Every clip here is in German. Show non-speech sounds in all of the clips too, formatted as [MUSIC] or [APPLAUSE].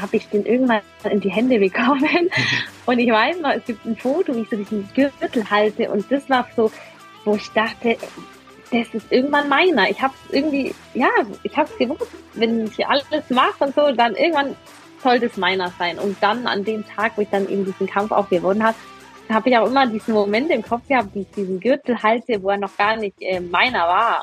habe ich den irgendwann in die Hände bekommen. [LAUGHS] Und ich weiß noch, es gibt ein Foto, wie ich so diesen Gürtel halte. Und das war so, wo ich dachte, das ist irgendwann meiner. Ich habe irgendwie, ja, ich habe es gewusst, wenn ich alles mache und so, dann irgendwann soll das meiner sein. Und dann an dem Tag, wo ich dann eben diesen Kampf auch gewonnen habe, habe ich auch immer diesen Moment im Kopf gehabt, wie ich diesen Gürtel halte, wo er noch gar nicht äh, meiner war.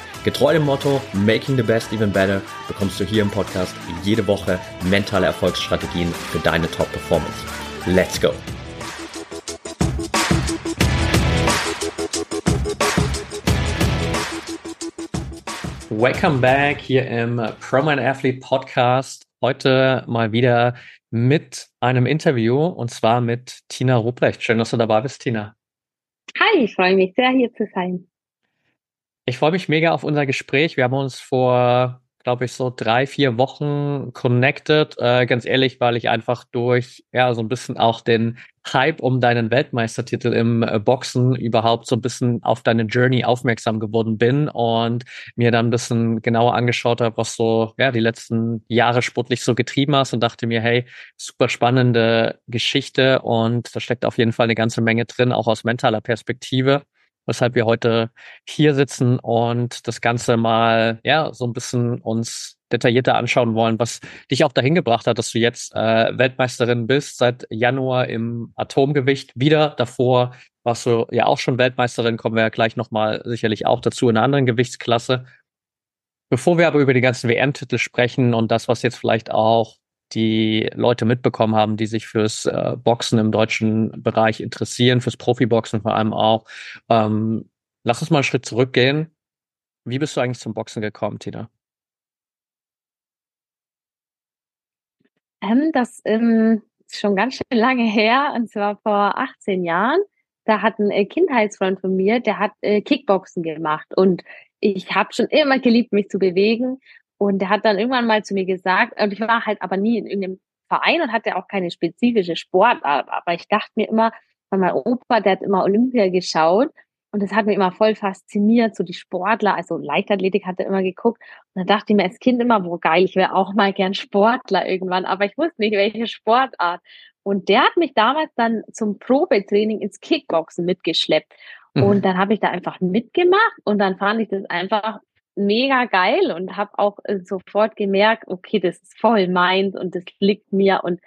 Getreu dem Motto Making the Best Even Better bekommst du hier im Podcast jede Woche mentale Erfolgsstrategien für deine Top-Performance. Let's go! Welcome back hier im Pro Man Athlete Podcast. Heute mal wieder mit einem Interview und zwar mit Tina Ruprecht. Schön, dass du dabei bist, Tina. Hi, ich freue mich sehr, hier zu sein. Ich freue mich mega auf unser Gespräch. Wir haben uns vor, glaube ich, so drei, vier Wochen connected. Äh, ganz ehrlich, weil ich einfach durch, ja, so ein bisschen auch den Hype um deinen Weltmeistertitel im äh, Boxen überhaupt so ein bisschen auf deine Journey aufmerksam geworden bin und mir dann ein bisschen genauer angeschaut habe, was so, ja, die letzten Jahre sportlich so getrieben hast und dachte mir, hey, super spannende Geschichte und da steckt auf jeden Fall eine ganze Menge drin, auch aus mentaler Perspektive weshalb wir heute hier sitzen und das Ganze mal ja so ein bisschen uns detaillierter anschauen wollen, was dich auch dahin gebracht hat, dass du jetzt äh, Weltmeisterin bist, seit Januar im Atomgewicht wieder. Davor warst du ja auch schon Weltmeisterin, kommen wir ja gleich nochmal sicherlich auch dazu in einer anderen Gewichtsklasse. Bevor wir aber über die ganzen WM-Titel sprechen und das, was jetzt vielleicht auch die Leute mitbekommen haben, die sich fürs äh, Boxen im deutschen Bereich interessieren, fürs Profiboxen vor allem auch. Ähm, lass uns mal einen Schritt zurückgehen. Wie bist du eigentlich zum Boxen gekommen, Tina? Ähm, das ähm, ist schon ganz schön lange her, und zwar vor 18 Jahren. Da hat ein äh, Kindheitsfreund von mir, der hat äh, Kickboxen gemacht und ich habe schon immer geliebt, mich zu bewegen und der hat dann irgendwann mal zu mir gesagt, und ich war halt aber nie in irgendeinem Verein und hatte auch keine spezifische Sportart, aber ich dachte mir immer, weil mein Opa, der hat immer Olympia geschaut und das hat mich immer voll fasziniert, so die Sportler, also Leichtathletik hat er immer geguckt. Und dann dachte ich mir als Kind immer, wo geil, ich wäre auch mal gern Sportler irgendwann, aber ich wusste nicht, welche Sportart. Und der hat mich damals dann zum Probetraining ins Kickboxen mitgeschleppt. Mhm. Und dann habe ich da einfach mitgemacht und dann fand ich das einfach mega geil und habe auch äh, sofort gemerkt, okay, das ist voll meins und das liegt mir. Und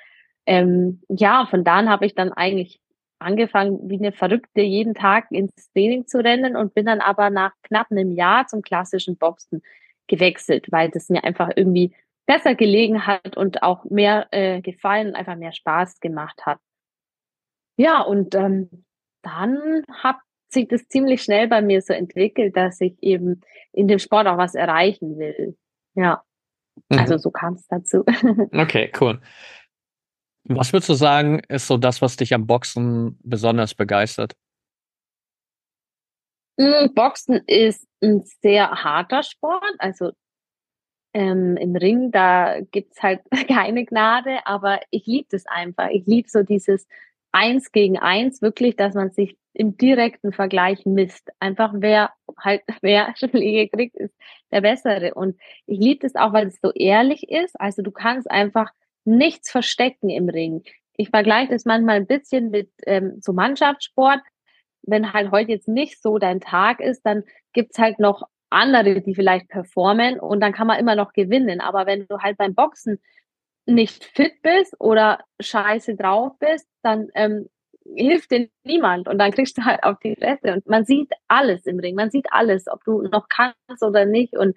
ähm, ja, von da an habe ich dann eigentlich angefangen, wie eine Verrückte jeden Tag ins Training zu rennen und bin dann aber nach knapp einem Jahr zum klassischen Boxen gewechselt, weil das mir einfach irgendwie besser gelegen hat und auch mehr äh, gefallen und einfach mehr Spaß gemacht hat. Ja, und ähm, dann habe sich das ziemlich schnell bei mir so entwickelt, dass ich eben in dem Sport auch was erreichen will. Ja. Mhm. Also so kam es dazu. [LAUGHS] Okay, cool. Was würdest du sagen, ist so das, was dich am Boxen besonders begeistert? Hm, Boxen ist ein sehr harter Sport. Also ähm, im Ring, da gibt's halt [LAUGHS] keine Gnade, aber ich liebe das einfach. Ich liebe so dieses Eins gegen Eins, wirklich, dass man sich im direkten Vergleich misst. Einfach wer halt [LAUGHS] wer Schläge kriegt, ist der bessere. Und ich liebe das auch, weil es so ehrlich ist. Also du kannst einfach nichts verstecken im Ring. Ich vergleiche das manchmal ein bisschen mit ähm, so Mannschaftssport. Wenn halt heute jetzt nicht so dein Tag ist, dann gibt's halt noch andere, die vielleicht performen und dann kann man immer noch gewinnen. Aber wenn du halt beim Boxen nicht fit bist oder scheiße drauf bist, dann ähm, hilft dir niemand und dann kriegst du halt auf die Fresse. Und man sieht alles im Ring, man sieht alles, ob du noch kannst oder nicht. Und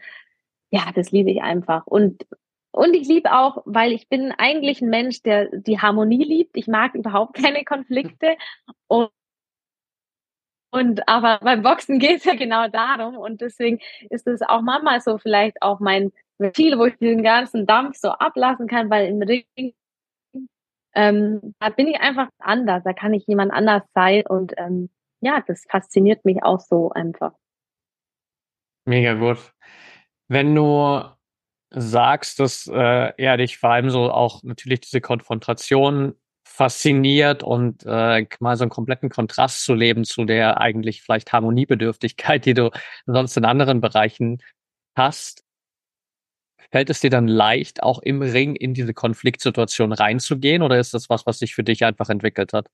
ja, das liebe ich einfach. Und und ich liebe auch, weil ich bin eigentlich ein Mensch, der die Harmonie liebt. Ich mag überhaupt keine Konflikte. Und und aber beim Boxen geht es ja genau darum. Und deswegen ist es auch manchmal so vielleicht auch mein Ventile, wo ich den ganzen Dampf so ablassen kann, weil im Ring ähm, da bin ich einfach anders, da kann ich jemand anders sein und ähm, ja, das fasziniert mich auch so einfach. Mega gut. Wenn du sagst, dass äh, ja dich vor allem so auch natürlich diese Konfrontation fasziniert und äh, mal so einen kompletten Kontrast zu leben zu der eigentlich vielleicht Harmoniebedürftigkeit, die du sonst in anderen Bereichen hast. Fällt es dir dann leicht, auch im Ring in diese Konfliktsituation reinzugehen oder ist das was, was sich für dich einfach entwickelt hat?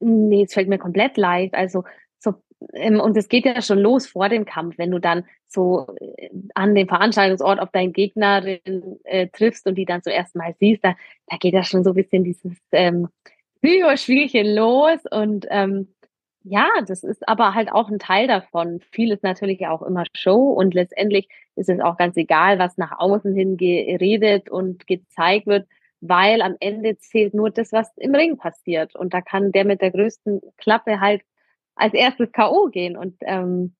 Nee, es fällt mir komplett leicht. Also so, ähm, und es geht ja schon los vor dem Kampf, wenn du dann so äh, an dem Veranstaltungsort auf deinen Gegnerin äh, triffst und die dann zum ersten Mal siehst, da, da geht ja schon so ein bisschen dieses ähm, Psychospielchen los und ähm, ja, das ist aber halt auch ein Teil davon. Viel ist natürlich auch immer Show und letztendlich ist es auch ganz egal, was nach außen hin geredet und gezeigt wird, weil am Ende zählt nur das, was im Ring passiert. Und da kann der mit der größten Klappe halt als erstes K.O. gehen. Und ähm,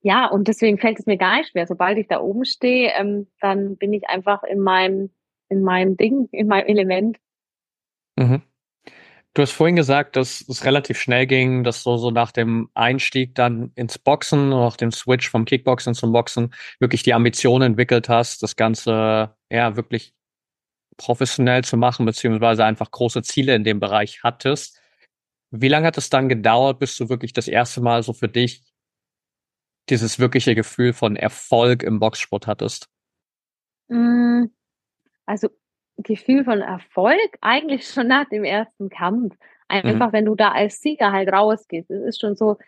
ja, und deswegen fällt es mir gar nicht schwer. Sobald ich da oben stehe, ähm, dann bin ich einfach in meinem, in meinem Ding, in meinem Element. Mhm. Du hast vorhin gesagt, dass es relativ schnell ging, dass so, so nach dem Einstieg dann ins Boxen, nach dem Switch vom Kickboxen zum Boxen, wirklich die Ambition entwickelt hast, das Ganze ja wirklich professionell zu machen, beziehungsweise einfach große Ziele in dem Bereich hattest. Wie lange hat es dann gedauert, bis du wirklich das erste Mal so für dich dieses wirkliche Gefühl von Erfolg im Boxsport hattest? Mm, also Gefühl von Erfolg eigentlich [LAUGHS] schon nach dem ersten Kampf. Einfach, mhm. wenn du da als Sieger halt rausgehst. Es ist schon so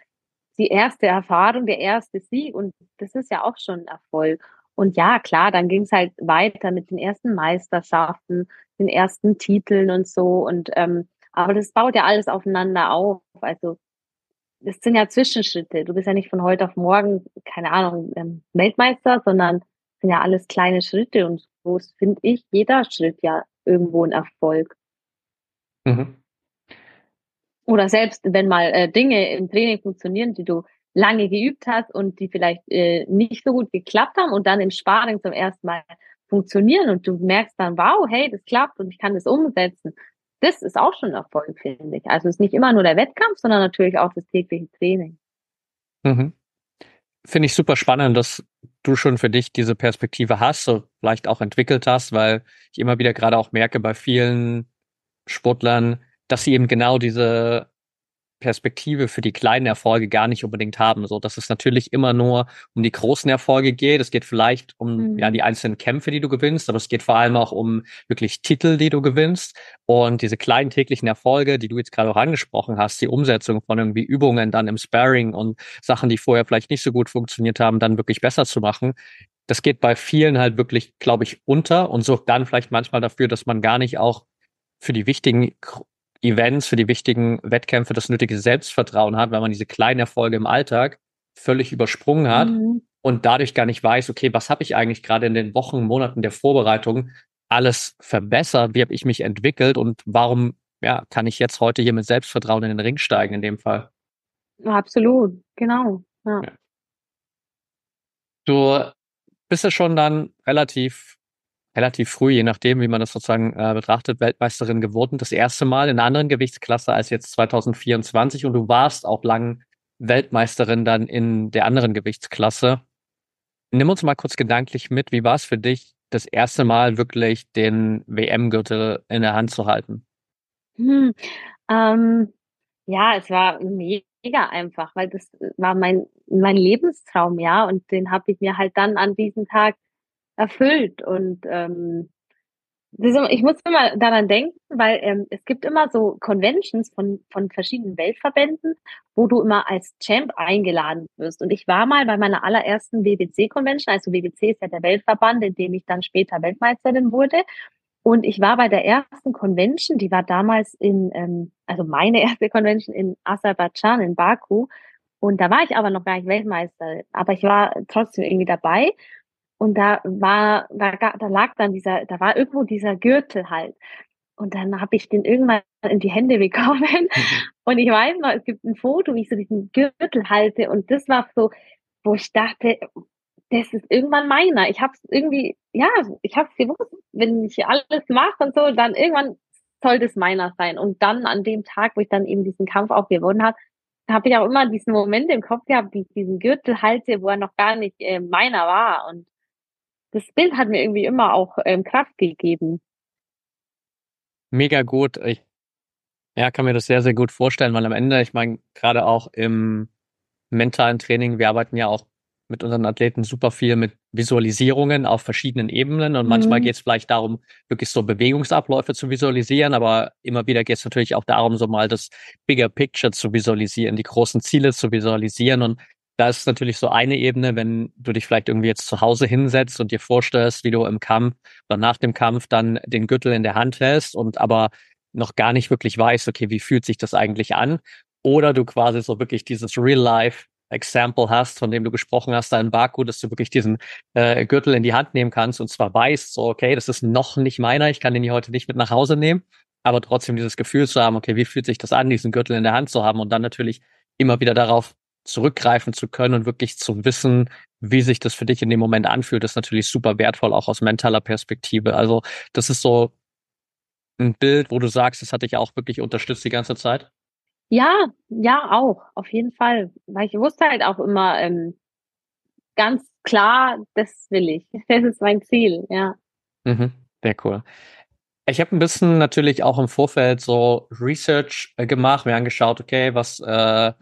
die erste Erfahrung, der erste Sieg und das ist ja auch schon ein Erfolg. Und ja, klar, dann ging es halt weiter mit den ersten Meisterschaften, den ersten Titeln und so. Und ähm, aber das baut ja alles aufeinander auf. Also das sind ja Zwischenschritte. Du bist ja nicht von heute auf morgen, keine Ahnung, ähm, Weltmeister, sondern sind ja alles kleine Schritte und so finde ich jeder Schritt ja irgendwo ein Erfolg. Mhm. Oder selbst wenn mal äh, Dinge im Training funktionieren, die du lange geübt hast und die vielleicht äh, nicht so gut geklappt haben und dann im Sparring zum ersten Mal funktionieren und du merkst dann, wow, hey, das klappt und ich kann das umsetzen. Das ist auch schon ein Erfolg, finde ich. Also es ist nicht immer nur der Wettkampf, sondern natürlich auch das tägliche Training. Mhm finde ich super spannend, dass du schon für dich diese Perspektive hast, so vielleicht auch entwickelt hast, weil ich immer wieder gerade auch merke bei vielen Sportlern, dass sie eben genau diese Perspektive für die kleinen Erfolge gar nicht unbedingt haben. So, dass es natürlich immer nur um die großen Erfolge geht. Es geht vielleicht um mhm. ja die einzelnen Kämpfe, die du gewinnst, aber es geht vor allem auch um wirklich Titel, die du gewinnst. Und diese kleinen täglichen Erfolge, die du jetzt gerade auch angesprochen hast, die Umsetzung von irgendwie Übungen dann im Sparring und Sachen, die vorher vielleicht nicht so gut funktioniert haben, dann wirklich besser zu machen. Das geht bei vielen halt wirklich, glaube ich, unter und sorgt dann vielleicht manchmal dafür, dass man gar nicht auch für die wichtigen Events, für die wichtigen Wettkämpfe das nötige Selbstvertrauen hat, weil man diese kleinen Erfolge im Alltag völlig übersprungen hat mhm. und dadurch gar nicht weiß, okay, was habe ich eigentlich gerade in den Wochen, Monaten der Vorbereitung alles verbessert, wie habe ich mich entwickelt und warum ja, kann ich jetzt heute hier mit Selbstvertrauen in den Ring steigen in dem Fall? Absolut, genau. Ja. Du bist ja schon dann relativ relativ früh, je nachdem, wie man das sozusagen äh, betrachtet, Weltmeisterin geworden. Das erste Mal in einer anderen Gewichtsklasse als jetzt 2024 und du warst auch lang Weltmeisterin dann in der anderen Gewichtsklasse. Nimm uns mal kurz gedanklich mit, wie war es für dich, das erste Mal wirklich den WM-Gürtel in der Hand zu halten? Hm, ähm, ja, es war mega einfach, weil das war mein, mein Lebenstraum, ja, und den habe ich mir halt dann an diesem Tag erfüllt. Und ähm, ich muss immer daran denken, weil ähm, es gibt immer so Conventions von, von verschiedenen Weltverbänden, wo du immer als Champ eingeladen wirst. Und ich war mal bei meiner allerersten WBC-Convention, also WBC ist ja der Weltverband, in dem ich dann später Weltmeisterin wurde. Und ich war bei der ersten Convention, die war damals in, ähm, also meine [LAUGHS] erste Convention in Aserbaidschan, in Baku. Und da war ich aber noch gar nicht Weltmeisterin. Aber ich war trotzdem irgendwie dabei. Und da war, da, da lag dann dieser, da war irgendwo dieser Gürtel halt. Und dann habe ich den irgendwann in die Hände [LAUGHS] bekommen. Und ich weiß noch, es gibt ein Foto, wie ich so diesen Gürtel halte. Und das war so, wo ich dachte, das ist irgendwann meiner. Ich habe es irgendwie, ja, ich habe es gewusst, wenn ich alles mache und so, dann irgendwann soll das meiner sein. Und dann an dem Tag, wo ich dann eben diesen Kampf auch gewonnen habe, habe ich auch immer diesen Moment im Kopf gehabt, wie ich diesen Gürtel halte, wo er noch gar nicht äh, meiner war. Und das Bild hat mir irgendwie immer auch ähm, Kraft gegeben. Mega gut. Ich ja, kann mir das sehr, sehr gut vorstellen, weil am Ende, ich meine, gerade auch im mentalen Training, wir arbeiten ja auch mit unseren Athleten super viel mit Visualisierungen auf verschiedenen Ebenen. Und mhm. manchmal geht es vielleicht darum, wirklich so Bewegungsabläufe zu visualisieren, aber immer wieder geht es natürlich auch darum, so mal das Bigger Picture zu visualisieren, die großen Ziele zu visualisieren. Und da ist natürlich so eine Ebene, wenn du dich vielleicht irgendwie jetzt zu Hause hinsetzt und dir vorstellst, wie du im Kampf oder nach dem Kampf dann den Gürtel in der Hand hältst und aber noch gar nicht wirklich weißt, okay, wie fühlt sich das eigentlich an? Oder du quasi so wirklich dieses Real-Life Example hast, von dem du gesprochen hast, dein Baku, dass du wirklich diesen äh, Gürtel in die Hand nehmen kannst und zwar weißt, so, okay, das ist noch nicht meiner, ich kann den hier heute nicht mit nach Hause nehmen, aber trotzdem dieses Gefühl zu haben, okay, wie fühlt sich das an, diesen Gürtel in der Hand zu haben und dann natürlich immer wieder darauf zurückgreifen zu können und wirklich zu wissen, wie sich das für dich in dem Moment anfühlt, ist natürlich super wertvoll, auch aus mentaler Perspektive. Also das ist so ein Bild, wo du sagst, das hat dich auch wirklich unterstützt die ganze Zeit? Ja, ja, auch, auf jeden Fall. Weil ich wusste halt auch immer ähm, ganz klar, das will ich. [LAUGHS] Das ist mein Ziel, ja. Mhm, sehr cool. Ich habe ein bisschen natürlich auch im Vorfeld so Research äh, gemacht, mir angeschaut, okay, was äh,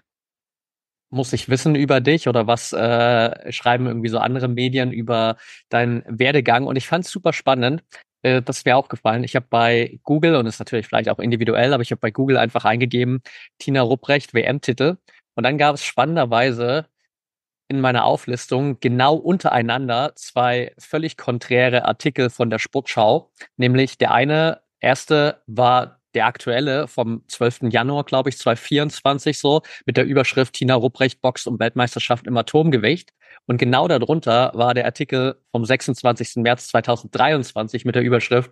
muss ich wissen über dich oder was äh, schreiben irgendwie so andere Medien über deinen Werdegang? Und ich fand es super spannend, äh, das ist mir aufgefallen. Ich habe bei Google, und ist natürlich vielleicht auch individuell, aber ich habe bei Google einfach eingegeben, Tina Rupprecht, WM-Titel. Und dann gab es spannenderweise in meiner Auflistung genau untereinander zwei völlig konträre Artikel von der Sportschau. Nämlich der eine, erste war der aktuelle vom 12. Januar, glaube ich, 2024 so, mit der Überschrift Tina Rupprecht boxt um Weltmeisterschaft im Atomgewicht. Und genau darunter war der Artikel vom 26. März 2023 mit der Überschrift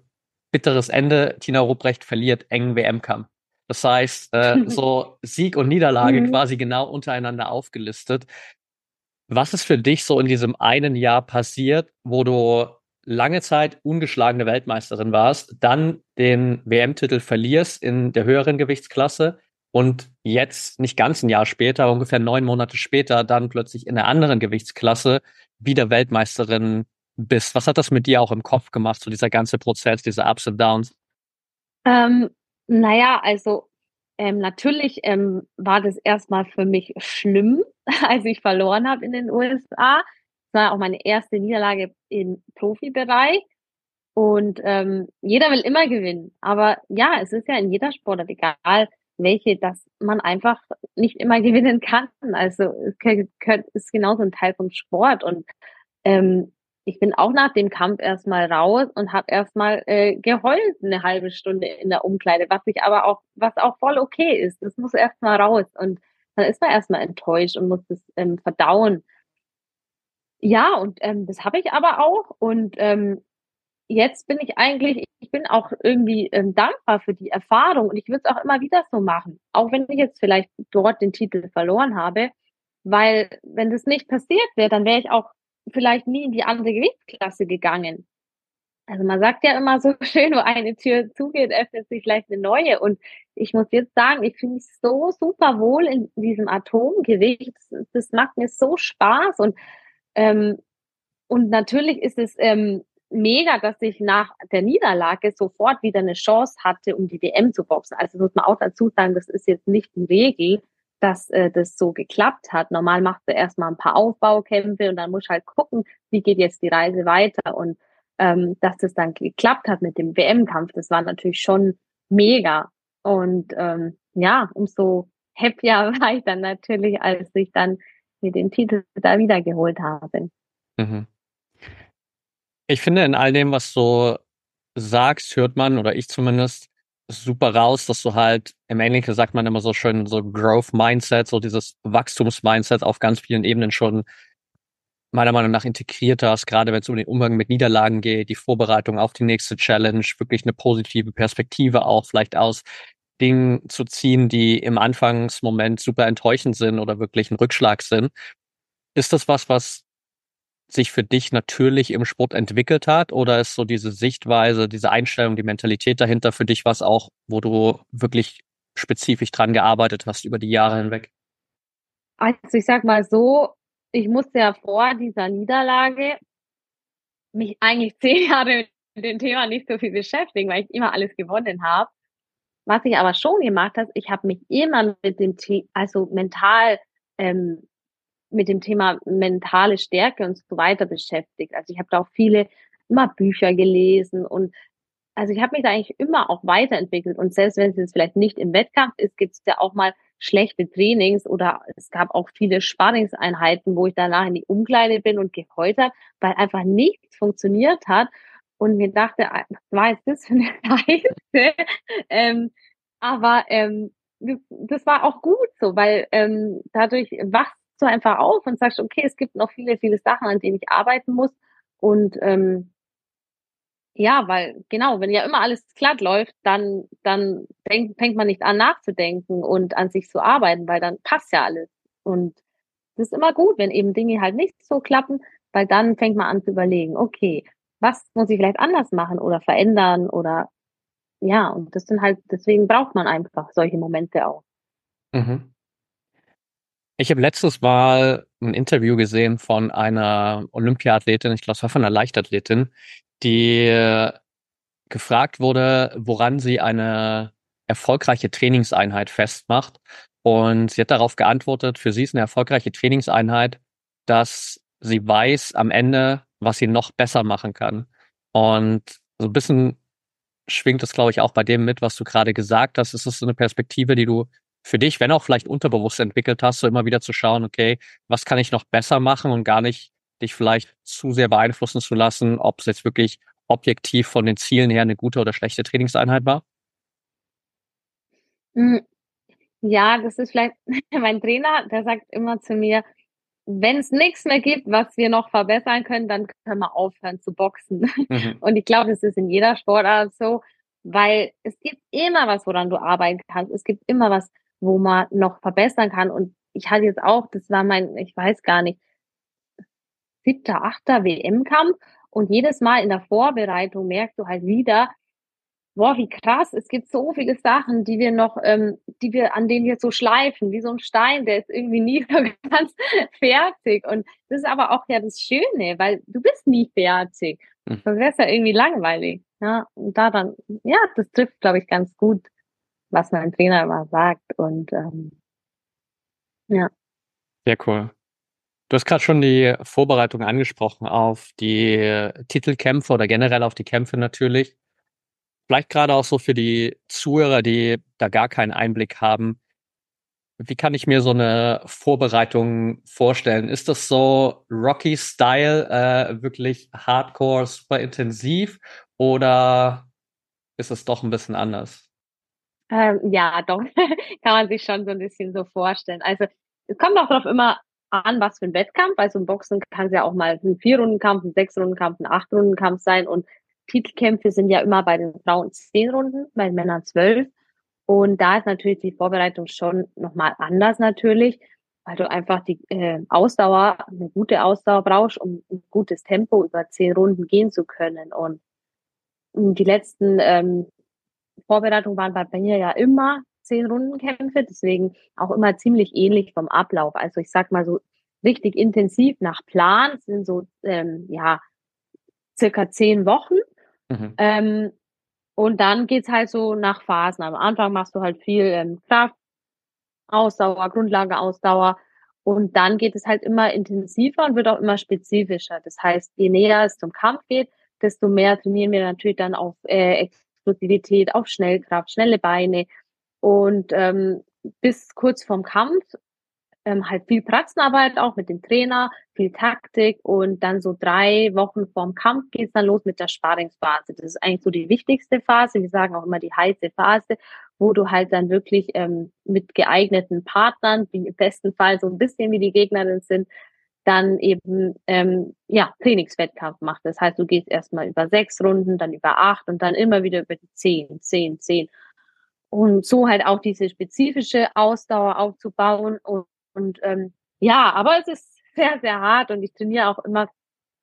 Bitteres Ende, Tina Rupprecht verliert engen WM-Kampf. Das heißt, äh, [LAUGHS] so Sieg und Niederlage mhm. quasi genau untereinander aufgelistet. Was ist für dich so in diesem einen Jahr passiert, wo du lange Zeit ungeschlagene Weltmeisterin warst, dann den WM-Titel verlierst in der höheren Gewichtsklasse und jetzt nicht ganz ein Jahr später, ungefähr neun Monate später, dann plötzlich in einer anderen Gewichtsklasse wieder Weltmeisterin bist. Was hat das mit dir auch im Kopf gemacht, so dieser ganze Prozess, diese Ups und Downs? Ähm, naja, also ähm, natürlich ähm, war das erstmal für mich schlimm, [LAUGHS] als ich verloren habe in den USA. War auch meine erste Niederlage im Profibereich. Und ähm, jeder will immer gewinnen. Aber ja, es ist ja in jeder Sportart egal, welche, dass man einfach nicht immer [LAUGHS] gewinnen kann. Also es ist genauso ein Teil vom Sport. Und ähm, ich bin auch nach dem Kampf erstmal raus und habe erstmal äh, geheult eine halbe Stunde in der Umkleide, was ich aber auch, was auch voll okay ist. Das muss erstmal raus. Und dann ist man erstmal enttäuscht und muss das ähm, verdauen. Ja, und ähm, das habe ich aber auch. Und ähm, jetzt bin ich eigentlich, ich bin auch irgendwie ähm, dankbar für die Erfahrung und ich würde es auch immer wieder so machen, auch wenn ich jetzt vielleicht dort den Titel verloren habe, weil wenn das nicht passiert wäre, dann wäre ich auch vielleicht nie in die andere Gewichtsklasse gegangen. Also man sagt ja immer so [LAUGHS] schön, wo eine Tür zugeht, öffnet sich vielleicht eine neue. Und ich muss jetzt sagen, ich fühle mich so super wohl in diesem Atomgewicht. Das, das macht mir so Spaß und ähm, und natürlich ist es ähm, mega, dass ich nach der Niederlage sofort wieder eine Chance hatte, um die WM zu boxen. Also muss man auch dazu sagen, das ist jetzt nicht die Regel, dass äh, das so geklappt hat. Normal machst du erstmal ein paar Aufbaukämpfe und dann musst du halt gucken, wie geht jetzt die Reise weiter. Und ähm, dass das dann geklappt hat mit dem WM-Kampf, das war natürlich schon mega. Und ähm, ja, umso happier [LAUGHS] war ich dann natürlich, als ich dann mir den Titel da wiedergeholt habe. Mhm. Ich finde, in all dem, was du sagst, hört man, oder ich zumindest, super raus, dass du halt, im Englischen sagt man immer so schön, so Growth Mindset, so dieses Wachstumsmindset auf ganz vielen Ebenen schon meiner Meinung nach integriert hast, gerade wenn es um den Umgang mit Niederlagen geht, die Vorbereitung auf die nächste Challenge, wirklich eine positive Perspektive auch vielleicht aus Dingen zu ziehen, die im Anfangsmoment super enttäuschend sind oder wirklich ein Rückschlag sind. Ist das was, was sich für dich natürlich im Sport entwickelt hat? Oder ist so diese Sichtweise, diese Einstellung, die Mentalität dahinter für dich was auch, wo du wirklich spezifisch dran gearbeitet hast über die Jahre hinweg? Also ich sag mal so, ich musste ja vor dieser Niederlage mich eigentlich [LAUGHS] zehn Jahre mit dem Thema nicht so viel beschäftigen, weil ich immer alles gewonnen habe. Was ich aber schon gemacht habe, ich habe mich immer mit dem Thema, also mental ähm, mit dem Thema mentale Stärke und so weiter beschäftigt. Also ich habe da auch viele immer Bücher gelesen und also ich habe mich da eigentlich immer auch weiterentwickelt und selbst wenn es jetzt vielleicht nicht im Wettkampf ist, gibt es ja auch mal schlechte Trainings oder es gab auch viele Sparringseinheiten, wo ich danach in die Umkleide bin und geheult habe, weil einfach nichts funktioniert hat und mir dachte, ah, was war jetzt das für eine [LAUGHS] Scheiße? ähm, aber ähm, das war auch gut so, weil ähm, dadurch wachst du einfach auf und sagst, okay, es gibt noch viele, viele Sachen, an denen ich arbeiten muss. Und ähm, ja, weil genau, wenn ja immer alles glatt läuft, dann, dann denk, fängt man nicht an nachzudenken und an sich zu arbeiten, weil dann passt ja alles. Und das ist immer gut, wenn eben Dinge halt nicht so klappen, weil dann fängt man an zu überlegen, okay, was muss ich vielleicht anders machen oder verändern oder ja, und das sind halt, deswegen braucht man einfach solche Momente auch. Mhm. Ich habe letztes Mal ein Interview gesehen von einer Olympiathletin, ich glaube, es war von einer Leichtathletin, die gefragt wurde, woran sie eine erfolgreiche Trainingseinheit festmacht. Und sie hat darauf geantwortet, für sie ist eine erfolgreiche Trainingseinheit, dass sie weiß am Ende, was sie noch besser machen kann. Und so ein bisschen schwingt das, glaube ich, auch bei dem mit, was du gerade gesagt hast. Es ist so eine Perspektive, die du für dich, wenn auch vielleicht unterbewusst entwickelt hast, so immer wieder zu schauen, okay, was kann ich noch besser machen und gar nicht dich vielleicht zu sehr beeinflussen zu lassen, ob es jetzt wirklich objektiv von den Zielen her eine gute oder schlechte Trainingseinheit war? Hm, ja, das ist vielleicht [LAUGHS] mein Trainer, der sagt immer zu mir, wenn es nichts mehr gibt, was wir noch verbessern können, dann können wir aufhören zu boxen. Mhm. Und ich glaube, das ist in jeder Sportart so, weil es gibt immer was, woran du arbeiten kannst. Es gibt immer was, wo man noch verbessern kann. Und ich hatte jetzt auch, das war mein, ich weiß gar nicht, siebter, achter WM-Kampf. Und jedes Mal in der Vorbereitung merkst du halt wieder, boah, wie krass, es gibt so viele Sachen, die wir noch, ähm, die wir, an denen wir so schleifen, wie so ein Stein, der ist irgendwie nie [LAUGHS] so ganz fertig. Und das ist aber auch ja das Schöne, weil du bist nie fertig. Hm. Das wäre ja irgendwie langweilig. Ja, und da dann, ja, das trifft, glaube ich, ganz gut, was mein Trainer immer sagt. Und ähm, ja. Sehr cool. Du hast gerade schon die Vorbereitung angesprochen auf die Titelkämpfe oder generell auf die Kämpfe natürlich. Vielleicht gerade auch so für die Zuhörer, die da gar keinen Einblick haben. Wie kann ich mir so eine Vorbereitung vorstellen? Ist das so Rocky-Style, äh, wirklich hardcore, super intensiv oder ist es doch ein bisschen anders? Ähm, ja, doch, [LAUGHS] kann man sich schon so ein bisschen so vorstellen. Also es kommt auch darauf immer an, was für ein Wettkampf. Also im Boxen kann es ja auch mal ein Vier-Runden-Kampf, ein Sechs-Runden-Kampf, ein Acht-Runden-Kampf sein und Titelkämpfe sind ja immer bei den Frauen zehn Runden, bei den Männern zwölf. Und da ist natürlich die Vorbereitung schon nochmal anders natürlich, weil du einfach die äh, Ausdauer, eine gute Ausdauer brauchst, um ein gutes Tempo über zehn Runden gehen zu können. Und die letzten ähm, Vorbereitungen waren bei mir ja immer zehn Rundenkämpfe, deswegen auch immer ziemlich ähnlich vom Ablauf. Also ich sag mal so richtig intensiv nach Plan sind so ähm, ja circa zehn Wochen Mhm. Ähm, und dann geht's halt so nach Phasen. Am Anfang machst du halt viel ähm, Kraft, Ausdauer, Grundlage, Ausdauer. Und dann geht es halt immer intensiver und wird auch immer spezifischer. Das heißt, je näher es zum Kampf geht, desto mehr trainieren wir natürlich dann auf äh, Explosivität, auf Schnellkraft, schnelle Beine. Und ähm, bis kurz vorm Kampf ähm, halt viel Praxenarbeit auch mit dem Trainer, viel Taktik und dann so drei Wochen vorm Kampf geht's dann los mit der Sparingsphase. Das ist eigentlich so die wichtigste Phase. Wir sagen auch immer die heiße Phase, wo du halt dann wirklich ähm, mit geeigneten Partnern, die im besten Fall so ein bisschen wie die Gegnerin sind, dann eben ähm, ja Trainingswettkampf machst. Das heißt, du gehst erstmal über sechs Runden, dann über acht und dann immer wieder über die zehn, zehn, zehn. Und so halt auch diese spezifische Ausdauer aufzubauen und und ähm, ja, aber es ist [LAUGHS] sehr, sehr hart und ich trainiere auch immer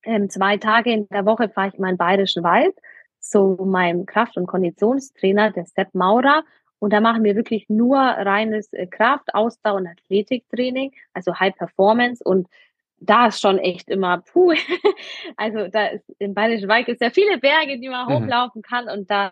ähm, zwei Tage in der Woche fahre ich in meinen Bayerischen Wald zu meinem Kraft- und Konditionstrainer, der Sepp Maurer. Und da machen wir wirklich nur reines äh, Kraft, Ausdauer und Athletiktraining, also High Performance. Und da ist schon echt immer puh. [LAUGHS] also da ist im Bayerischen Wald ist ja viele Berge, die man mhm. hochlaufen kann. Und da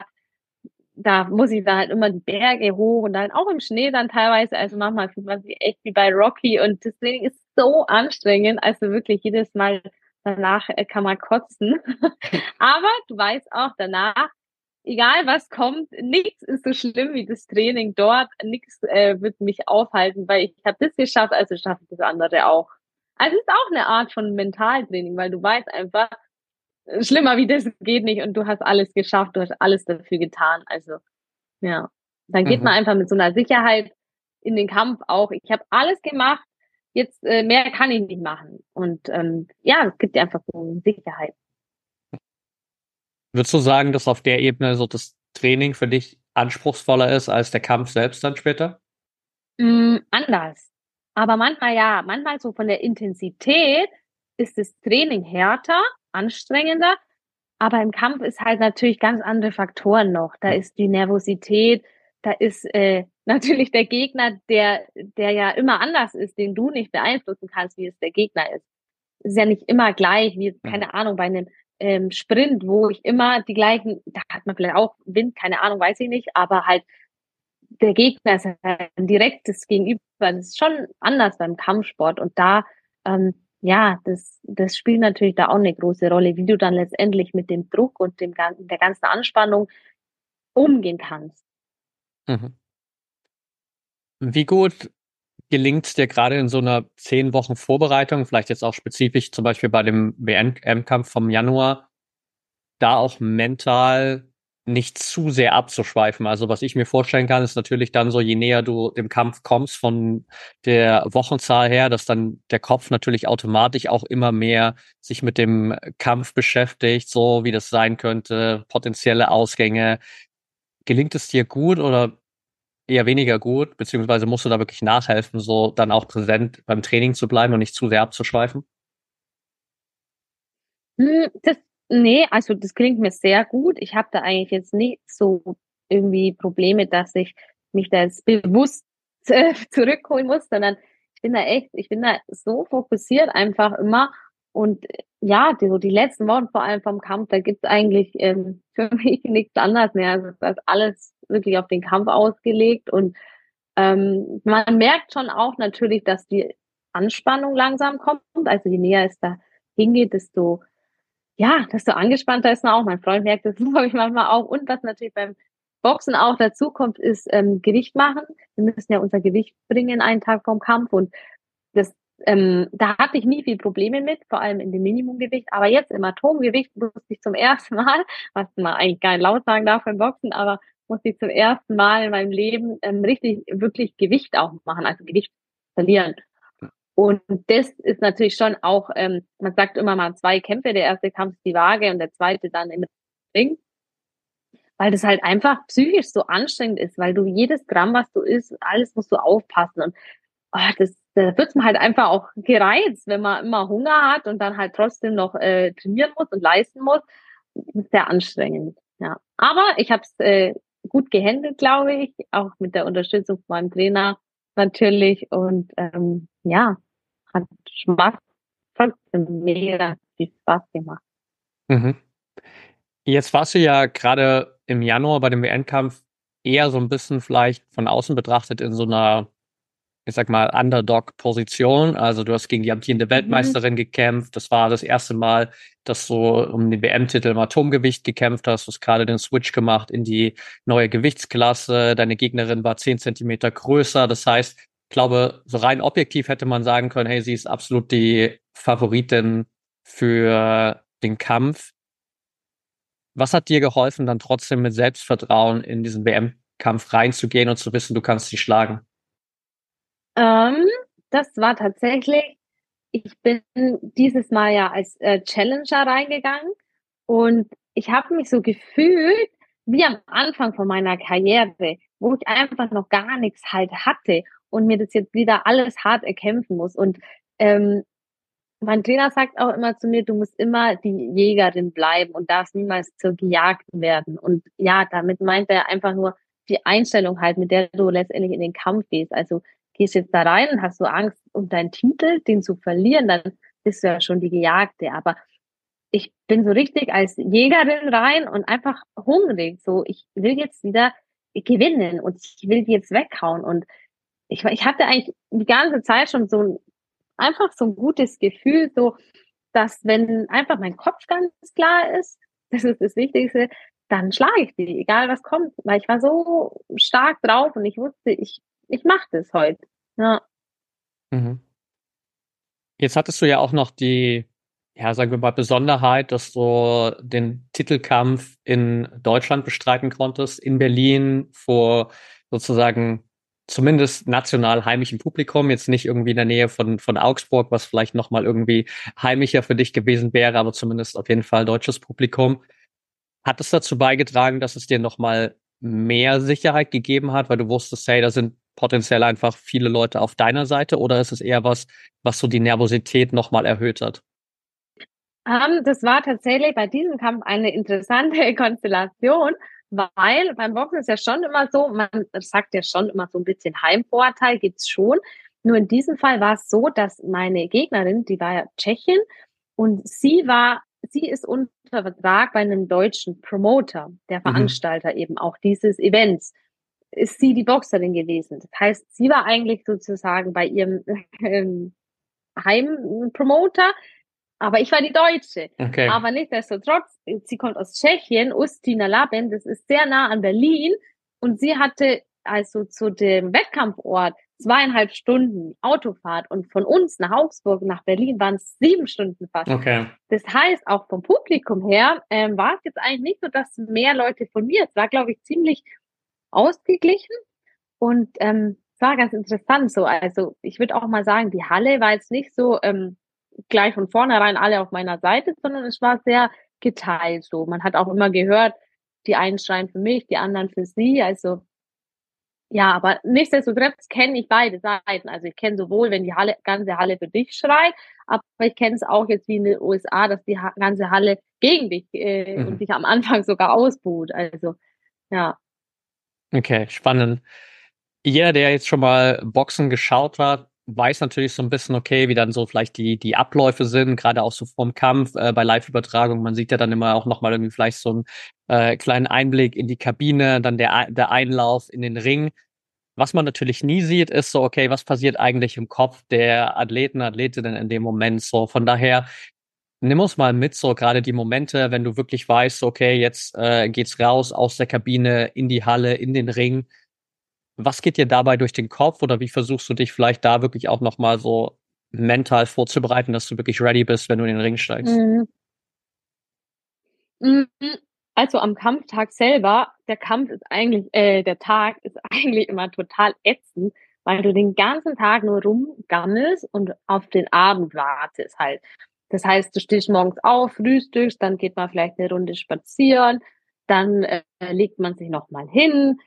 da muss ich dann halt immer die Berge hoch und dann auch im Schnee dann teilweise. Also manchmal fühlt man sich echt wie bei Rocky und das Training ist so anstrengend. Also wirklich jedes Mal danach äh, kann man kotzen. [LAUGHS] Aber du weißt auch danach, egal was kommt, nichts ist so schlimm wie das Training dort. Nichts äh, wird mich aufhalten, weil ich habe das geschafft, also schaffe ich das andere auch. Also es ist auch eine Art von Mentaltraining, weil du weißt einfach, schlimmer wie das geht nicht und du hast alles geschafft, du hast alles dafür getan. Also ja, dann geht mhm. man einfach mit so einer Sicherheit in den Kampf auch. Ich habe alles gemacht, jetzt äh, mehr kann ich nicht machen. Und ähm, ja, es gibt dir einfach so eine Sicherheit. Würdest du sagen, dass auf der Ebene so das Training für dich anspruchsvoller ist als der Kampf selbst dann später? Mm, anders. Aber manchmal ja, manchmal so von der Intensität ist das Training härter, anstrengender. Aber im Kampf ist halt natürlich ganz andere Faktoren noch. Da ist die Nervosität, da ist äh, [LAUGHS] natürlich der Gegner, der, der ja immer anders ist, den du nicht beeinflussen kannst, wie es der Gegner ist. ist ja nicht immer gleich, wie, keine Ahnung, bei einem ähm, Sprint, wo ich immer die gleichen, da hat man vielleicht auch Wind, keine Ahnung, weiß ich nicht, aber halt der Gegner ist ein direktes Gegenüber. Das ist schon anders beim Kampfsport und da ähm, ja, das, das spielt natürlich da auch eine große Rolle, wie du dann letztendlich mit dem Druck und dem, der ganzen Anspannung umgehen kannst. Mhm. Wie gut gelingt es dir gerade in so einer zehn Wochen Vorbereitung, vielleicht jetzt auch spezifisch zum Beispiel bei dem WM-Kampf vom Januar, da auch mental nicht zu sehr abzuschweifen. Also was ich mir vorstellen kann, ist natürlich dann so, je näher du dem Kampf kommst von der Wochenzahl her, dass dann der Kopf natürlich automatisch auch immer mehr sich mit dem Kampf beschäftigt, so wie das sein könnte, potenzielle Ausgänge. Gelingt es dir gut oder eher weniger gut, beziehungsweise musst du da wirklich nachhelfen, so dann auch präsent beim Training zu bleiben und nicht zu sehr abzuschweifen? Hm, das Nee, also das klingt mir sehr gut. Ich habe da eigentlich jetzt nicht so irgendwie Probleme, dass ich mich da jetzt bewusst [LAUGHS] äh, zurückholen muss, sondern ich bin da echt, ich bin da so fokussiert einfach immer. Und ja, die, so die letzten Wochen vor allem vom Kampf, da gibt's eigentlich ähm, [LAUGHS] für mich nichts anderes mehr. Also das ist alles wirklich auf den Kampf ausgelegt. Und ähm, man merkt schon auch natürlich, dass die Anspannung langsam kommt. Also je näher es da hingeht, desto ja, desto angespannter ist man auch. Mein Freund merkt das, [LAUGHS] glaube ich, manchmal auch. Und was natürlich beim Boxen auch dazu kommt, ist ähm, Gewicht machen. Wir müssen ja unser Gewicht bringen einen Tag vorm Kampf und das ähm, da hatte ich nie viel Probleme mit, vor allem in dem Minimumgewicht. Aber jetzt im Atomgewicht musste ich zum ersten Mal, [LAUGHS] was man eigentlich gar nicht laut sagen darf beim Boxen, aber musste ich zum ersten Mal in meinem Leben ähm, richtig, wirklich Gewicht auch machen, also Gewicht verlieren. Und das ist natürlich schon auch, ähm, man sagt immer mal zwei Kämpfe, der erste Kampf ist die Waage und der zweite dann im Ring. Weil das halt einfach psychisch so anstrengend ist, weil du jedes Gramm, was du isst, alles musst du aufpassen. Und oh, das, da wird man halt einfach auch gereizt, wenn man immer Hunger hat und dann halt trotzdem noch äh, trainieren muss und leisten muss. Das ist sehr anstrengend. Ja. Aber ich habe es äh, gut gehandelt, glaube ich, auch mit der Unterstützung von meinem Trainer natürlich. Und ähm, ja, hat Spaß, trotzdem mega viel Spaß gemacht. Mhm. Jetzt warst du ja gerade im Januar bei dem WM-Kampf eher so ein bisschen vielleicht von außen betrachtet in so einer, ich sag mal, Underdog-Position. Also du hast gegen die amtierende mhm. Weltmeisterin mhm. gekämpft. Das war das erste Mal, dass du um den WM-Titel im Atomgewicht gekämpft hast. Du hast gerade den Switch gemacht in die neue Gewichtsklasse. Deine Gegnerin war zehn Zentimeter größer. Das heißt, ich glaube, so rein objektiv hätte man sagen können, hey, sie ist absolut die Favoritin für den Kampf. Was hat dir geholfen, dann trotzdem mit Selbstvertrauen in diesen WM-Kampf reinzugehen und zu wissen, du kannst sie schlagen? Ähm, das war tatsächlich, ich bin dieses Mal ja als äh, Challenger reingegangen und ich habe mich so gefühlt wie am Anfang von meiner Karriere, wo ich einfach noch gar nichts halt hatte und mir das jetzt wieder alles hart erkämpfen muss. Und ähm, mein Trainer sagt auch immer zu mir, du musst immer die Jägerin bleiben und darfst niemals zur Gejagten werden. Und ja, damit meint er einfach nur die Einstellung halt, mit der du letztendlich in den Kampf gehst. Also gehst jetzt da rein und hast du Angst um deinen Titel, den zu verlieren, dann bist du ja schon die Gejagte. Aber ich bin so richtig als Jägerin rein und einfach hungrig. So, ich will jetzt wieder gewinnen und ich will die jetzt weghauen. Und ich, ich hatte eigentlich die ganze Zeit schon so ein einfach so ein gutes Gefühl, so, dass wenn einfach mein Kopf ganz klar ist, [LAUGHS] das ist das Wichtigste, dann schlage ich die, egal was kommt, weil ich war so stark drauf und ich wusste, ich, ich mache das heute. Ja. Mhm. Jetzt hattest du ja auch noch die, ja, sagen wir mal, Besonderheit, dass du den Titelkampf in Deutschland bestreiten konntest, in Berlin vor sozusagen zumindest national heimischem Publikum, jetzt nicht irgendwie in der Nähe von, von Augsburg, was vielleicht nochmal irgendwie heimischer für dich gewesen wäre, aber zumindest auf jeden Fall deutsches Publikum. Hat es dazu beigetragen, dass es dir nochmal mehr Sicherheit gegeben hat, weil du wusstest, hey, da sind potenziell einfach viele Leute auf deiner Seite oder ist es eher was, was so die Nervosität nochmal erhöht hat? Um, ähm, das war tatsächlich bei diesem Kampf eine interessante [LAUGHS] Konstellation, weil beim Boxen ist ja schon immer so, man sagt ja schon immer so ein bisschen Heimvorteil gibt's schon. Nur in diesem Fall war es so, dass meine Gegnerin, die war ja Tschechin und sie war, sie ist unter Vertrag bei einem deutschen Promoter, der mhm. Veranstalter mhm. eben auch dieses Events. Ist sie die Boxerin gewesen. Das heißt, sie war eigentlich sozusagen bei ihrem [LAUGHS] ähm, Heimpromoter, aber ich war die Deutsche. Okay. Aber nichtsdestotrotz, sie kommt aus Tschechien, Ustina Laben, das ist sehr nah an Berlin. Und sie hatte also zu dem Wettkampfort zweieinhalb Stunden Autofahrt und von uns nach Augsburg, nach Berlin waren es sieben Stunden fast. Okay. Das heißt, auch vom Publikum her ähm, war es jetzt eigentlich nicht so, dass mehr Leute von mir, es war, glaube ich, ziemlich ausgeglichen und ähm, es war ganz interessant so. Also ich würde auch mal sagen, die Halle war jetzt nicht so ähm, gleich von vornherein alle auf meiner Seite, sondern es war sehr geteilt so. Man hat auch immer gehört, die einen schreien für mich, die anderen für sie. Also ja, aber nichtsdestotrotz kenne ich beide Seiten. Also ich kenne sowohl, wenn die Halle, ganze Halle für dich schreit, aber ich kenne es auch jetzt wie in den USA, dass die ganze Halle gegen dich äh, mhm. und dich am Anfang sogar ausbuht. Also ja. Okay, spannend. Jeder, der jetzt schon mal Boxen geschaut hat, weiß natürlich so ein bisschen, okay, wie dann so vielleicht die, die Abläufe sind, gerade auch so vorm Kampf, äh, bei Live-Übertragung. Man sieht ja dann immer auch nochmal irgendwie vielleicht so einen äh, kleinen Einblick in die Kabine, dann der, der Einlauf in den Ring. Was man natürlich nie sieht, ist so, okay, was passiert eigentlich im Kopf der Athleten, Athletinnen in dem Moment? So, von daher, nimm uns mal mit, so gerade die Momente, wenn du wirklich weißt, okay, jetzt äh, geht's raus aus der Kabine in die Halle, in den Ring. Was geht dir dabei durch den Kopf oder wie versuchst du dich vielleicht da wirklich auch nochmal so mental vorzubereiten, dass du wirklich ready bist, wenn du in den Ring steigst? Mhm. mhm. Also am Kampftag selber, der Kampf ist eigentlich, äh, der Tag ist [LAUGHS] eigentlich immer total ätzend, weil du den ganzen Tag nur rumgammelst und auf den Abend wartest halt. Das heißt, du stehst morgens auf, frühstückst, dann geht man vielleicht eine Runde spazieren, dann äh, legt man sich nochmal hin,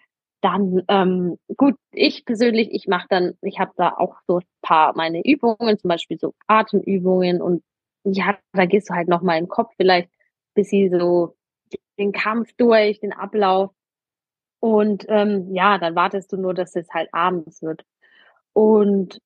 dann, ähm, gut, ich persönlich, ich mache dann, ich habe da auch so ein paar meine Übungen, zum Beispiel so Atemübungen und ja, da gehst du halt nochmal im Kopf vielleicht bis sie so den Kampf durch, den Ablauf. Und ähm, ja, dann wartest du nur, dass es halt abends wird. Und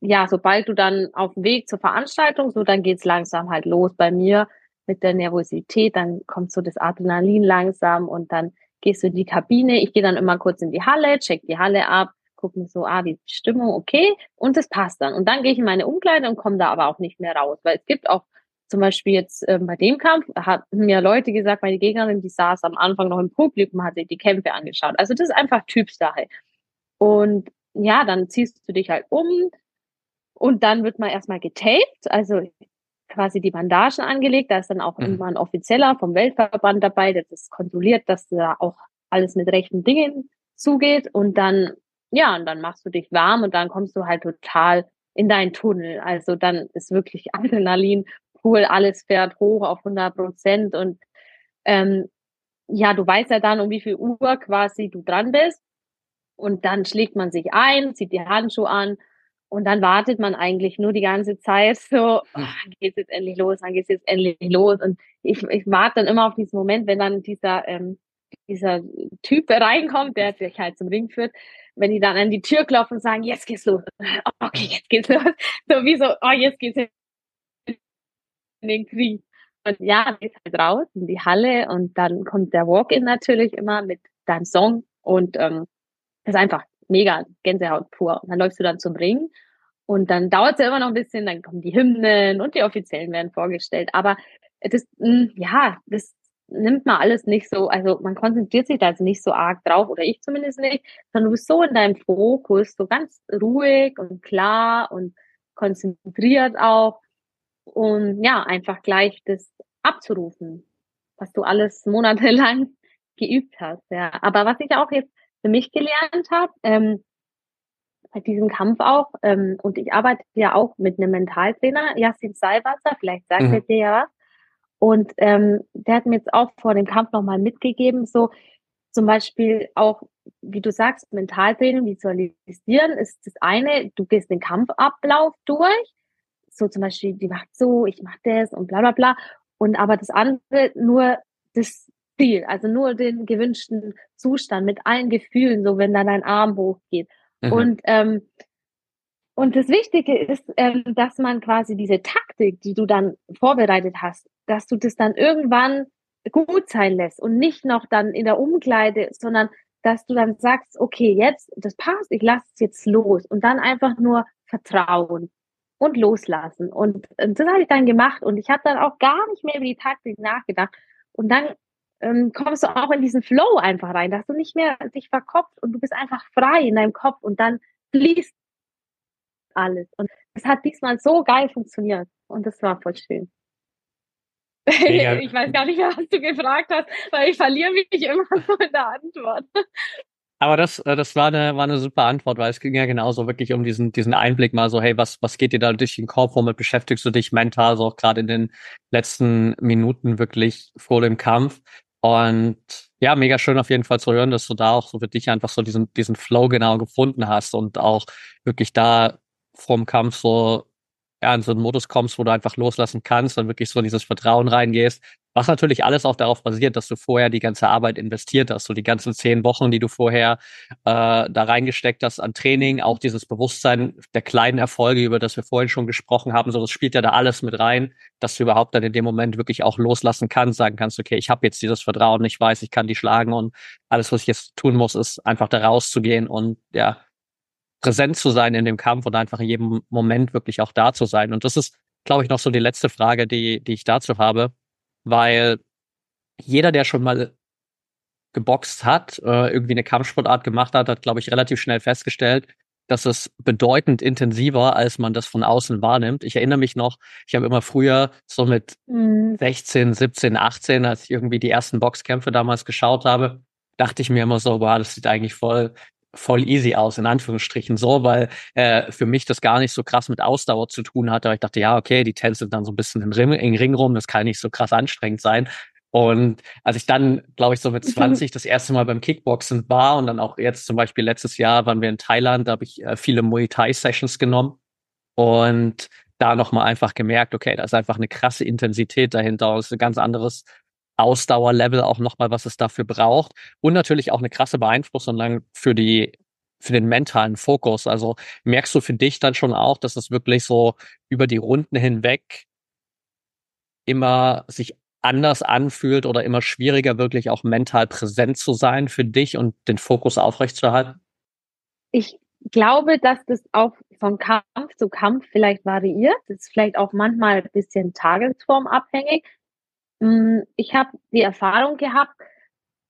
ja, sobald du dann auf dem Weg zur Veranstaltung, so dann geht's langsam halt los bei mir mit der Nervosität, dann kommt so das Adrenalin langsam und dann gehst du in die Kabine, ich gehe dann immer kurz in die Halle, check die Halle ab, gucke mir so, ah, die Stimmung, okay, und das passt dann. Und dann gehe ich in meine Umkleide und komme da aber auch nicht mehr raus, weil es gibt auch zum Beispiel jetzt äh, bei dem Kampf, haben mir Leute gesagt, meine Gegnerin, die saß am Anfang noch im Publikum, hat sich die Kämpfe angeschaut. Also das ist einfach Typsache. Und ja, dann ziehst du dich halt um und dann wird man erstmal getaped, also quasi die Bandagen angelegt. Da ist dann auch mhm. immer ein Offizieller vom Weltverband dabei, der das kontrolliert, dass da auch alles mit rechten Dingen zugeht. Und dann, ja, und dann machst du dich warm und dann kommst du halt total in deinen Tunnel. Also dann ist wirklich [LAUGHS] Adrenalin pur, alles fährt hoch auf 100 Prozent und ähm, ja, du weißt ja dann, um wie viel Uhr quasi du dran bist. Und dann schlägt man sich ein, zieht die Handschuhe an Und dann wartet man eigentlich nur die ganze Zeit so, oh, geht jetzt endlich los, dann geht es jetzt endlich los. Und ich, ich warte dann immer auf diesen Moment, wenn dann dieser, ähm, dieser Typ reinkommt, der sich halt zum Ring führt, wenn die dann an die Tür klopfen und sagen, jetzt geht's los. [LAUGHS] Okay, jetzt geht's los. So wie so, oh, jetzt geht's in den Krieg. Und ja, dann geht's halt raus in die Halle und dann kommt der Walk-In natürlich immer mit deinem Song und ähm, das ist einfach mega Gänsehaut pur. Und dann läufst du dann zum Ring und dann dauert es ja immer noch ein bisschen, dann kommen die Hymnen und die Offiziellen werden vorgestellt. Aber das, hm, ja, das nimmt man alles nicht so, also man konzentriert sich da jetzt nicht so arg drauf, oder ich zumindest nicht, sondern du bist so in deinem Fokus, so ganz ruhig und klar und konzentriert auch. Und ja, einfach gleich das abzurufen, was du alles monatelang [LAUGHS] geübt hast. Ja, aber was ich auch jetzt für mich gelernt habe, ähm, bei diesem Kampf auch, ähm, und ich arbeite ja auch mit einem Mentaltrainer, Yassin Salwasser, vielleicht sagt mhm. er dir ja was. Und ähm, der hat mir jetzt auch vor dem Kampf nochmal mitgegeben, so zum Beispiel auch, wie du sagst, Mentaltraining, visualisieren ist das eine, du gehst den Kampfablauf durch, so zum Beispiel, die macht so, ich mach das und bla bla bla. Und aber das andere nur das Ziel, also nur den gewünschten Zustand mit allen Gefühlen, so wenn dann dein Arm hochgeht. Mhm. Und ähm, und das Wichtige ist, ähm, dass man quasi diese Taktik, die du dann vorbereitet hast, dass du das dann irgendwann gut sein lässt und nicht noch dann in der Umkleide, sondern dass du dann sagst, okay, jetzt, das passt, ich lasse es jetzt los und dann einfach nur vertrauen und loslassen. Und, und das habe ich dann gemacht und ich habe dann auch gar nicht mehr über die Taktik nachgedacht. Und dann ähm, kommst du auch in diesen Flow einfach rein, dass du nicht mehr dich verkopft und du bist einfach frei in deinem Kopf und dann fließt alles. Und es hat diesmal so geil funktioniert und das war voll schön. Mega. [LAUGHS] Ich weiß gar nicht mehr, was du gefragt hast, weil ich verliere mich immer [LAUGHS] so in der Antwort. Aber das, äh, das war eine, war eine super Antwort, weil es ging ja genauso wirklich um diesen, diesen Einblick mal so, hey, was, was geht dir da durch den Kopf, womit beschäftigst du dich mental, so auch gerade in den letzten Minuten wirklich vor dem Kampf. Und ja, mega schön auf jeden Fall zu hören, dass du da auch so für dich einfach so diesen, diesen Flow genau gefunden hast und auch wirklich da vorm Kampf so ja, in so einen Modus kommst, wo du einfach loslassen kannst und wirklich so in dieses Vertrauen reingehst. Was natürlich alles auch darauf basiert, dass du vorher die ganze Arbeit investiert hast, so die ganzen zehn Wochen, die du vorher äh, da reingesteckt hast an Training, auch dieses Bewusstsein der kleinen Erfolge, über das wir vorhin schon gesprochen haben, so das spielt ja da alles mit rein, dass du überhaupt dann in dem Moment wirklich auch loslassen kannst, sagen kannst, okay, ich habe jetzt dieses Vertrauen, ich weiß, ich kann die schlagen und alles, was ich jetzt tun muss, ist einfach da rauszugehen und ja, präsent zu sein in dem Kampf und einfach in jedem Moment wirklich auch da zu sein. Und das ist, glaube ich, noch so die letzte Frage, die, die ich dazu habe, weil jeder, der schon mal geboxt hat, äh, irgendwie eine Kampfsportart gemacht hat, hat, glaube ich, relativ schnell festgestellt, dass es bedeutend intensiver, als man das von außen wahrnimmt. Ich erinnere mich noch, ich habe immer früher so mit 16, 17, 18, als ich irgendwie die ersten Boxkämpfe damals geschaut habe, dachte ich mir immer so, wow, das sieht eigentlich voll voll easy aus, in Anführungsstrichen so, weil äh, für mich das gar nicht so krass mit Ausdauer zu tun hatte. Aber ich dachte, ja, okay, die tänzeln dann so ein bisschen im Ring, im Ring rum, das kann nicht so krass anstrengend sein. Und als ich dann, glaube ich, so mit [LAUGHS] 20 das erste Mal beim Kickboxen war und dann auch jetzt zum Beispiel letztes Jahr waren wir in Thailand, da habe ich äh, viele Muay Thai Sessions genommen und da nochmal einfach gemerkt, okay, da ist einfach eine krasse Intensität dahinter, das ist ein ganz anderes Ausdauerlevel auch nochmal, was es dafür braucht. Und natürlich auch eine krasse Beeinflussung dann für die, für den mentalen Fokus. Also merkst du für dich dann schon auch, dass es wirklich so über die Runden hinweg immer sich anders anfühlt oder immer schwieriger, wirklich auch mental präsent zu sein für dich und den Fokus aufrechtzuerhalten? Ich glaube, dass das auch von Kampf zu Kampf vielleicht variiert. Das ist vielleicht auch manchmal ein bisschen tagesformabhängig. Hm, ich habe die Erfahrung gehabt,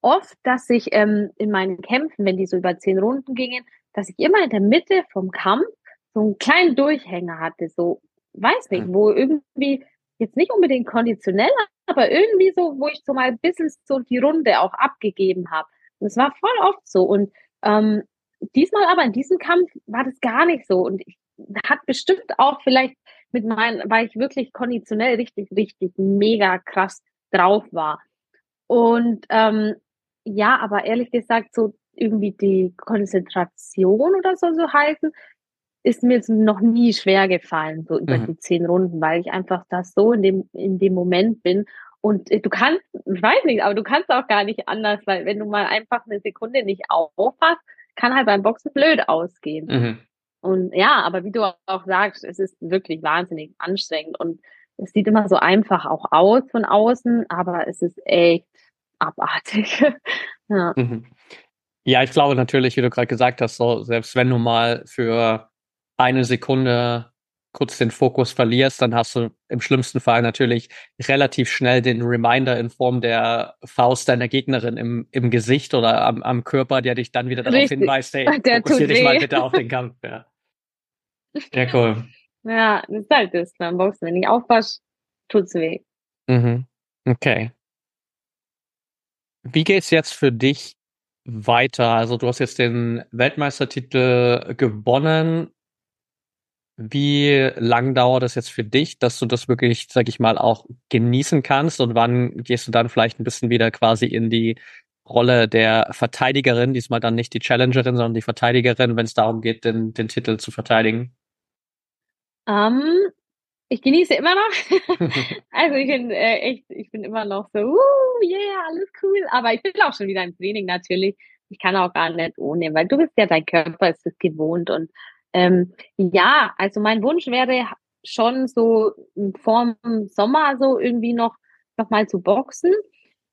oft, dass ich ähm, in meinen Kämpfen, wenn die so über zehn Runden gingen, dass ich immer in der Mitte vom Kampf so einen kleinen Durchhänger hatte, so, weiß nicht, wo irgendwie jetzt nicht unbedingt konditionell, aber irgendwie so, wo ich so mal ein bisschen so die Runde auch abgegeben habe. Und es war voll oft so. Und ähm, diesmal aber in diesem Kampf war das gar nicht so. Und ich, hat bestimmt auch vielleicht mit meinen, weil ich wirklich konditionell richtig, richtig mega krass drauf war. Und ähm, ja, aber ehrlich gesagt, so irgendwie die Konzentration oder so so halten, ist mir jetzt noch nie schwer gefallen, so über mhm. die zehn Runden, weil ich einfach das so in dem, in dem Moment bin. Und äh, du kannst, ich weiß nicht, aber du kannst auch gar nicht anders, weil wenn du mal einfach eine Sekunde nicht aufhast, kann halt beim Boxen blöd ausgehen. Mhm. Und ja, aber wie du auch sagst, es ist wirklich wahnsinnig anstrengend und es sieht immer so einfach auch aus von außen, aber es ist echt abartig. [LAUGHS] ja. Mhm. ja, ich glaube natürlich, wie du gerade gesagt hast, so selbst wenn du mal für eine Sekunde kurz den Fokus verlierst, dann hast du im schlimmsten Fall natürlich relativ schnell den Reminder in Form der Faust deiner Gegnerin im, im Gesicht oder am, am Körper, der dich dann wieder darauf Richtig. hinweist, hey, [LAUGHS] der fokussier dich weh. mal bitte auf den Kampf. Ja. Sehr cool. Ja, das ist halt das beim Boxen. Wenn ich aufpasst, tut's weh. Mhm. Okay. Wie geht's jetzt für dich weiter? Also du hast jetzt den Weltmeistertitel gewonnen. Wie lang dauert es jetzt für dich, dass du das wirklich, sag ich mal, auch genießen kannst? Und wann gehst du dann vielleicht ein bisschen wieder quasi in die Rolle der Verteidigerin, diesmal dann nicht die Challengerin, sondern die Verteidigerin, wenn es darum geht, den, den Titel zu verteidigen? Ähm, ich genieße immer noch. [LAUGHS] also ich bin äh, echt, ich bin immer noch so, uh, yeah, alles cool. Aber ich bin auch schon wieder im Training natürlich. Ich kann auch gar nicht ohne, weil du bist ja, dein Körper ist es gewohnt und ähm, ja, also mein Wunsch wäre schon so vorm Sommer so irgendwie noch, noch mal zu boxen.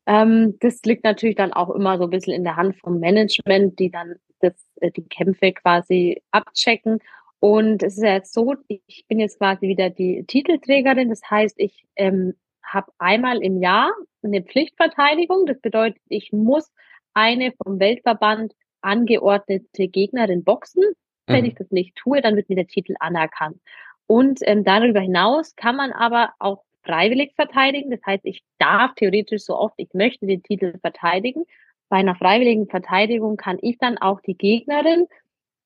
Ähm, das liegt natürlich dann auch immer so ein bisschen in der Hand vom Management, die dann das, äh, die Kämpfe quasi abchecken. Und es ist ja jetzt so, ich bin jetzt quasi wieder die Titelträgerin. Das heißt, ich ähm, habe einmal im Jahr eine Pflichtverteidigung. Das bedeutet, ich muss eine vom Weltverband angeordnete Gegnerin boxen. Wenn mhm. ich das nicht tue, dann wird mir der Titel anerkannt. Und ähm, darüber hinaus kann man aber auch freiwillig verteidigen. Das heißt, ich darf theoretisch so oft ich möchte den Titel verteidigen. Bei einer freiwilligen Verteidigung kann ich dann auch die Gegnerin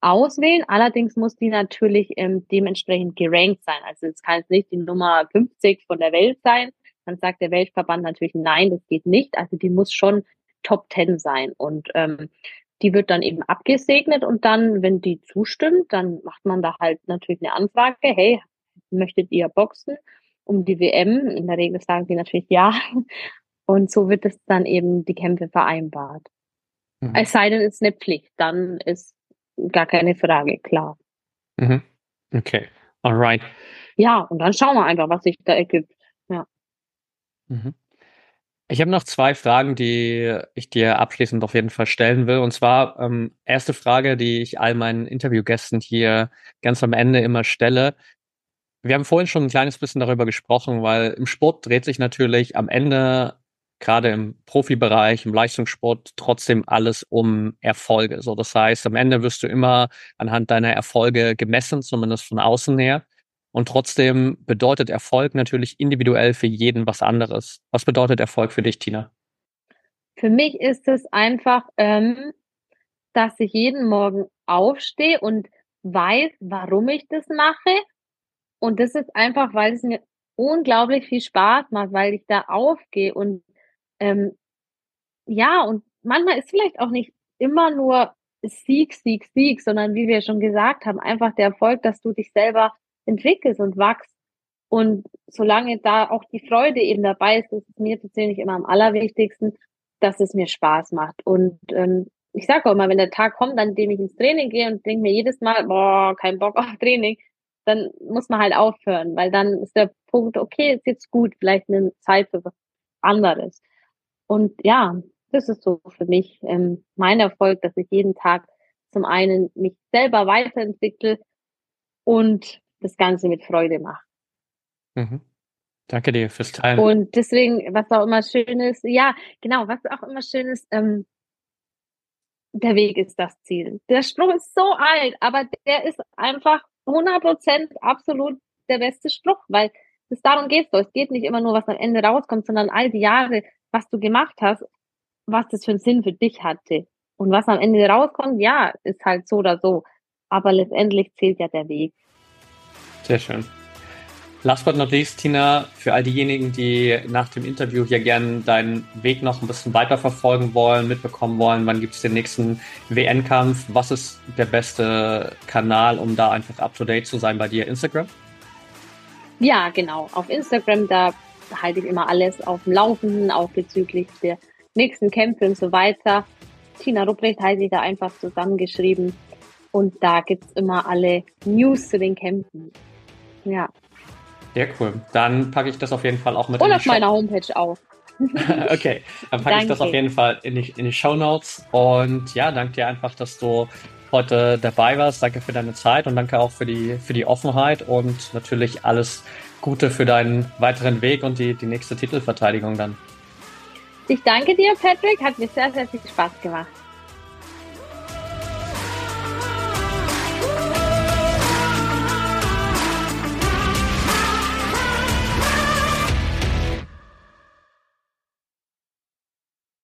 auswählen. Allerdings muss die natürlich ähm, dementsprechend gerankt sein. Also es kann jetzt nicht die Nummer 50 von der Welt sein. Dann sagt der Weltverband natürlich, nein, das geht nicht. Also die muss schon Top 10 sein. Und ähm, die wird dann eben abgesegnet und dann, wenn die zustimmt, dann macht man da halt natürlich eine Anfrage, hey, möchtet ihr boxen um die WM? In der Regel sagen die natürlich ja. Und so wird es dann eben die Kämpfe vereinbart. Mhm. Es sei denn, es ist eine Pflicht, dann ist gar keine Frage, klar. Mhm. Okay, alright. Ja, und dann schauen wir einfach, was sich da ergibt. Ja. Mhm. Ich habe noch zwei Fragen, die ich dir abschließend auf jeden Fall stellen will. Und zwar ähm, erste Frage, die ich all meinen Interviewgästen hier ganz am Ende immer stelle. Wir haben vorhin schon ein kleines bisschen darüber gesprochen, weil im Sport dreht sich natürlich am Ende gerade im Profibereich, im Leistungssport trotzdem alles um Erfolge. So, das heißt, am Ende wirst du immer anhand deiner Erfolge gemessen, zumindest von außen her. Und trotzdem bedeutet Erfolg natürlich individuell für jeden was anderes. Was bedeutet Erfolg für dich, Tina? Für mich ist es einfach, ähm, dass ich jeden Morgen aufstehe und weiß, warum ich das mache. Und das ist einfach, weil es mir unglaublich viel Spaß macht, weil ich da aufgehe und ähm, ja, und manchmal ist vielleicht auch nicht immer nur Sieg, Sieg, Sieg, sondern wie wir schon gesagt haben, einfach der Erfolg, dass du dich selber entwickelst und wachst. Und solange da auch die Freude eben dabei ist, ist es mir persönlich immer am allerwichtigsten, dass es mir Spaß macht. Und ähm, ich sage auch mal, wenn der Tag kommt, an dem ich ins Training gehe und denke mir jedes Mal, boah, kein Bock auf Training, dann muss man halt aufhören, weil dann ist der Punkt, okay, ist jetzt gut, vielleicht eine Zeit für was anderes. Und ja, das ist so für mich ähm, mein Erfolg, dass ich jeden Tag zum einen mich selber weiterentwickle und das Ganze mit Freude mache. Mhm. Danke dir fürs Teilen. Und deswegen, was auch immer schön ist, ja, genau, was auch immer schön ist, ähm, der Weg ist das Ziel. Der Spruch ist so alt, aber der ist einfach 100% absolut der beste Spruch, weil es darum geht so. Es geht nicht immer nur, was am Ende rauskommt, sondern all die Jahre, was du gemacht hast, was das für einen Sinn für dich hatte. Und was am Ende rauskommt, ja, ist halt so oder so. Aber letztendlich zählt ja der Weg. Sehr schön. Last but not least, Tina, für all diejenigen, die nach dem Interview hier gerne deinen Weg noch ein bisschen weiter verfolgen wollen, mitbekommen wollen, wann gibt es den nächsten WN-Kampf? Was ist der beste Kanal, um da einfach up-to-date zu sein bei dir? Instagram? Ja, genau. Auf Instagram, da halte ich immer alles auf dem Laufenden, auch bezüglich der nächsten Kämpfe und so weiter. Tina Rupprecht heiße ich da einfach zusammengeschrieben. Und da gibt es immer alle News zu den Kämpfen. Ja. Sehr cool. Dann packe ich das auf jeden Fall auch mit Und auf meiner Homepage auch. [LAUGHS] okay, dann packe ich das auf jeden Fall in die, in die Show Notes. Und ja, danke dir einfach, dass du heute dabei warst. Danke für deine Zeit und danke auch für die, für die Offenheit und natürlich alles Gute für deinen weiteren Weg und die, die nächste Titelverteidigung dann. Ich danke dir, Patrick. Hat mir sehr, sehr viel Spaß gemacht.